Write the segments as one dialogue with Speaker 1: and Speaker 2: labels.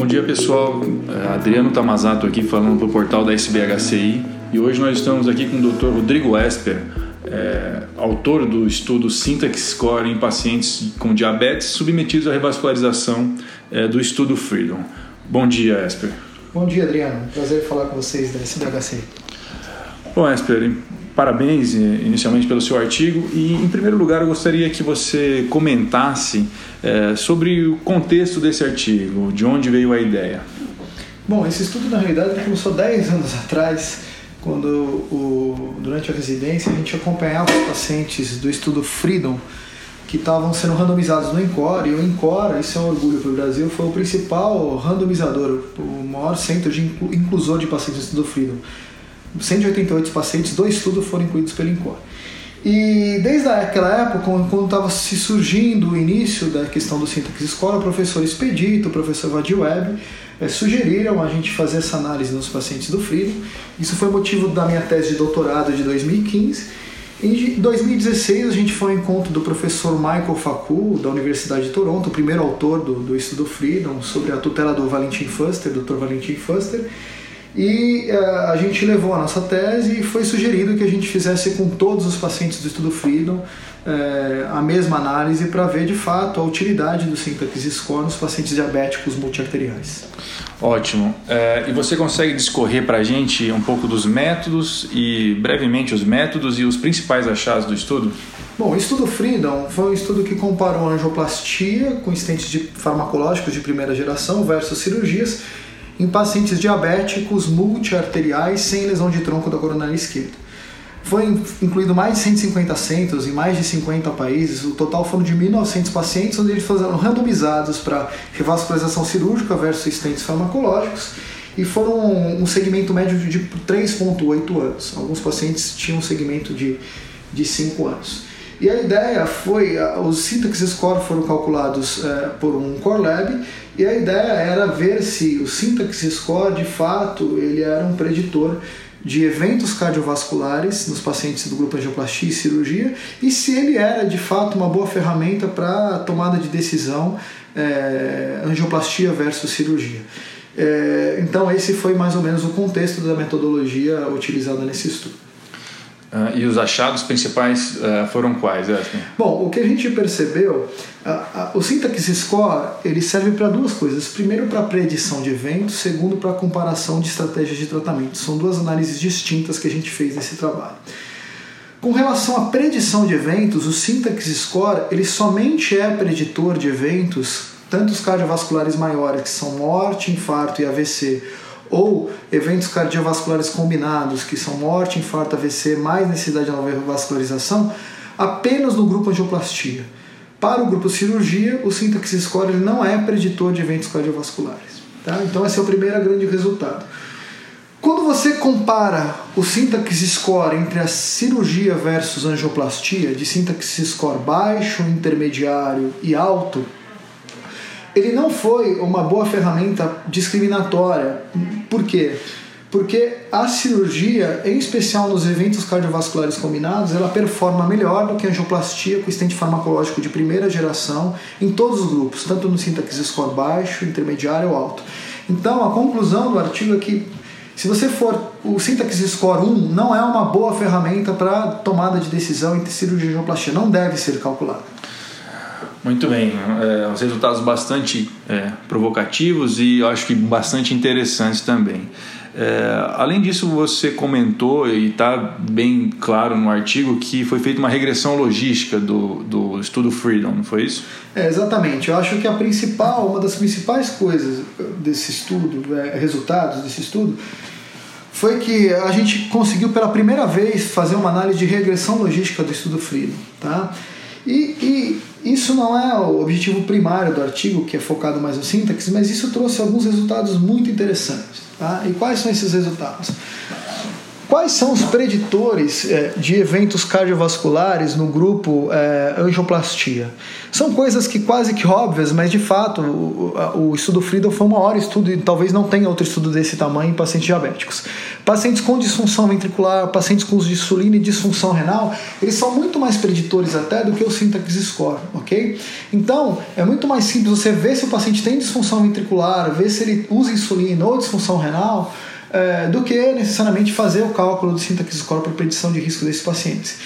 Speaker 1: Bom dia pessoal, é, Adriano Tamazato aqui falando para o portal da SBHCI e hoje nós estamos aqui com o Dr. Rodrigo Esper, é, autor do estudo Syntax Score em pacientes com diabetes submetidos à revascularização é, do estudo Freedom. Bom dia, Esper.
Speaker 2: Bom dia, Adriano. Prazer falar com vocês da SBHCI.
Speaker 1: Bom, Esper, parabéns inicialmente pelo seu artigo e, em primeiro lugar, eu gostaria que você comentasse é, sobre o contexto desse artigo, de onde veio a ideia.
Speaker 2: Bom, esse estudo na realidade começou 10 anos atrás, quando o, durante a residência a gente acompanhava os pacientes do estudo Freedom que estavam sendo randomizados no ENCOR, e o ENCOR, isso é um orgulho para o Brasil, foi o principal randomizador, o maior centro de inclusor de pacientes do estudo Freedom. 188 pacientes do estudo foram incluídos pelo ENCOR. E desde aquela época, quando estava se surgindo o início da questão do Syntax Escola, o professor Expedito, o professor Vadir Web, é, sugeriram a gente fazer essa análise nos pacientes do Freedom. Isso foi motivo da minha tese de doutorado de 2015. Em 2016, a gente foi ao encontro do professor Michael Facu, da Universidade de Toronto, o primeiro autor do, do estudo Freedom, sobre a tutela do Valentin Fuster, Dr. Valentin Fuster. E uh, a gente levou a nossa tese e foi sugerido que a gente fizesse com todos os pacientes do estudo Freedom uh, a mesma análise para ver de fato a utilidade do Syntax Score nos pacientes diabéticos multiarteriais.
Speaker 1: Ótimo. Uh, e você consegue discorrer para a gente um pouco dos métodos e brevemente os métodos e os principais achados do estudo?
Speaker 2: Bom, o estudo Freedom foi um estudo que comparou angioplastia com estentes de farmacológicos de primeira geração versus cirurgias em pacientes diabéticos multiarteriais sem lesão de tronco da coronária esquerda. Foi incluído mais de 150 centros em mais de 50 países. O total foram de 1.900 pacientes, onde eles foram randomizados para revascularização cirúrgica versus estentes farmacológicos e foram um segmento médio de 3,8 anos. Alguns pacientes tinham um segmento de, de 5 anos. E a ideia foi, os syntax score foram calculados é, por um core lab e a ideia era ver se o syntax score de fato ele era um preditor de eventos cardiovasculares nos pacientes do grupo angioplastia e cirurgia e se ele era de fato uma boa ferramenta para tomada de decisão é, angioplastia versus cirurgia. É, então esse foi mais ou menos o contexto da metodologia utilizada nesse estudo.
Speaker 1: Uh, e os achados principais uh, foram quais, Esme?
Speaker 2: Bom, o que a gente percebeu, uh, o Syntax Score ele serve para duas coisas. Primeiro, para predição de eventos. Segundo, para comparação de estratégias de tratamento. São duas análises distintas que a gente fez nesse trabalho. Com relação à predição de eventos, o Syntax Score ele somente é preditor de eventos, tanto os cardiovasculares maiores, que são morte, infarto e AVC, ou eventos cardiovasculares combinados, que são morte, infarto, AVC, mais necessidade de nova vascularização, apenas no grupo angioplastia. Para o grupo cirurgia, o Syntax Score ele não é preditor de eventos cardiovasculares. Tá? Então esse é o primeiro grande resultado. Quando você compara o Syntax Score entre a cirurgia versus angioplastia, de Syntax Score baixo, intermediário e alto, ele não foi uma boa ferramenta discriminatória. Por quê? Porque a cirurgia, em especial nos eventos cardiovasculares combinados, ela performa melhor do que a angioplastia com estente farmacológico de primeira geração em todos os grupos, tanto no sintax score baixo, intermediário ou alto. Então, a conclusão do artigo é que se você for o Syntax Score 1 não é uma boa ferramenta para tomada de decisão entre cirurgia e angioplastia, não deve ser calculado.
Speaker 1: Muito bem, é, os resultados bastante é, provocativos e acho que bastante interessantes também. É, além disso, você comentou e está bem claro no artigo que foi feita uma regressão logística do, do estudo Freedom, não foi isso?
Speaker 2: É, exatamente. Eu acho que a principal, uma das principais coisas desse estudo, é, resultados desse estudo, foi que a gente conseguiu pela primeira vez fazer uma análise de regressão logística do estudo Freedom. Tá? E, e isso não é o objetivo primário do artigo, que é focado mais no sintaxe, mas isso trouxe alguns resultados muito interessantes. Tá? E quais são esses resultados? Quais são os preditores é, de eventos cardiovasculares no grupo é, angioplastia? São coisas que quase que óbvias, mas de fato o, o estudo Friedel foi o maior estudo e talvez não tenha outro estudo desse tamanho em pacientes diabéticos. Pacientes com disfunção ventricular, pacientes com uso de insulina e disfunção renal, eles são muito mais preditores até do que o Syntax Score, ok? Então, é muito mais simples você ver se o paciente tem disfunção ventricular, ver se ele usa insulina ou disfunção renal, é, do que necessariamente fazer o cálculo do sintaxe score para predição de risco desses pacientes.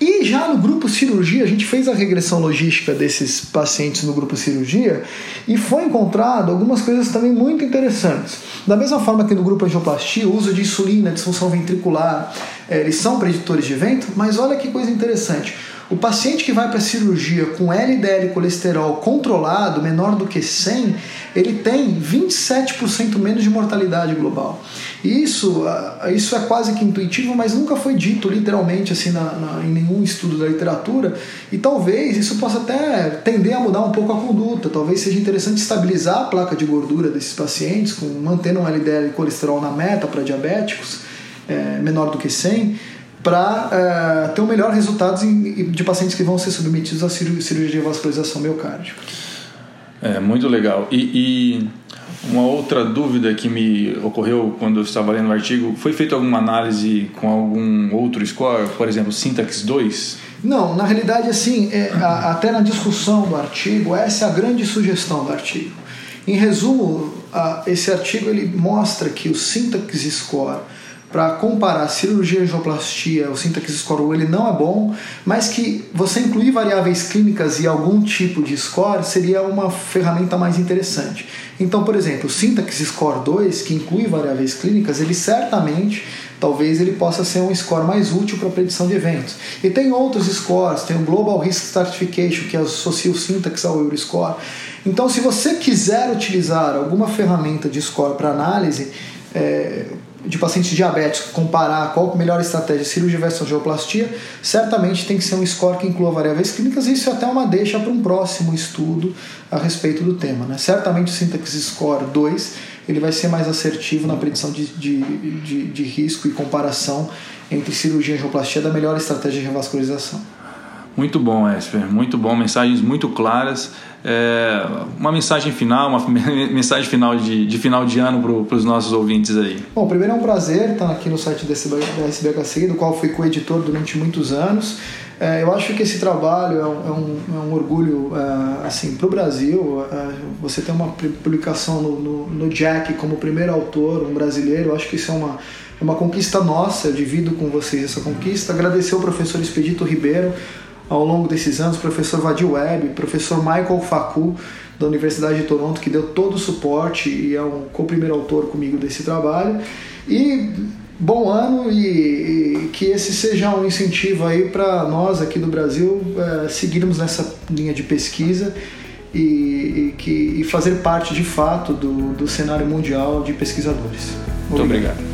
Speaker 2: E já no grupo cirurgia, a gente fez a regressão logística desses pacientes no grupo cirurgia e foi encontrado algumas coisas também muito interessantes. Da mesma forma que no grupo angioplastia, o uso de insulina, disfunção ventricular, é, eles são preditores de evento, mas olha que coisa interessante. O paciente que vai para a cirurgia com LDL colesterol controlado, menor do que 100, ele tem 27% menos de mortalidade global. Isso, ah, isso é quase que intuitivo, mas nunca foi dito literalmente assim na, na, em nenhum estudo da literatura. E talvez isso possa até tender a mudar um pouco a conduta. Talvez seja interessante estabilizar a placa de gordura desses pacientes, com, mantendo um LDL colesterol na meta para diabéticos, é, menor do que 100 para uh, ter o um melhor resultado de pacientes que vão ser submetidos à cirurgia de vascularização miocárdica.
Speaker 1: É, muito legal. E, e, uma outra dúvida que me ocorreu quando eu estava lendo o artigo, foi feita alguma análise com algum outro score, por exemplo, Syntax 2?
Speaker 2: Não, na realidade, assim, é, a, até na discussão do artigo, essa é a grande sugestão do artigo. Em resumo, a, esse artigo ele mostra que o Syntax Score para comparar cirurgia e angioplastia, o Syntax Score ele não é bom, mas que você incluir variáveis clínicas e algum tipo de score seria uma ferramenta mais interessante. Então, por exemplo, o Syntax Score 2, que inclui variáveis clínicas, ele certamente talvez ele possa ser um score mais útil para predição de eventos. E tem outros scores, tem o Global Risk Stratification, que associa o Syntax ao Euroscore. Então, se você quiser utilizar alguma ferramenta de score para análise, é, de pacientes diabéticos, comparar qual a melhor estratégia, cirurgia versus angioplastia, certamente tem que ser um score que inclua variáveis clínicas, e isso é até uma deixa para um próximo estudo a respeito do tema. Né? Certamente o Syntax Score 2 ele vai ser mais assertivo na predição de, de, de, de risco e comparação entre cirurgia e angioplastia da melhor estratégia de revascularização.
Speaker 1: Muito bom, Esper, muito bom, mensagens muito claras. É, uma mensagem final, uma mensagem final de, de final de ano para os nossos ouvintes aí.
Speaker 2: Bom, primeiro é um prazer estar aqui no site da SBHC, do qual fui co-editor durante muitos anos. É, eu acho que esse trabalho é um, é um, é um orgulho é, assim, para o Brasil. É, você tem uma publicação no, no, no, Jack como primeiro autor, um brasileiro, eu acho que isso é uma, é uma conquista nossa, eu divido com vocês essa conquista. Agradecer ao professor Expedito Ribeiro ao longo desses anos, professor Vadir Webb, professor Michael Facu, da Universidade de Toronto, que deu todo o suporte e é um co-primeiro autor comigo desse trabalho. E bom ano e, e, que esse seja um incentivo aí para nós aqui do Brasil é, seguirmos nessa linha de pesquisa e, e, que, e fazer parte de fato do, do cenário mundial de pesquisadores.
Speaker 1: Muito obrigado. obrigado.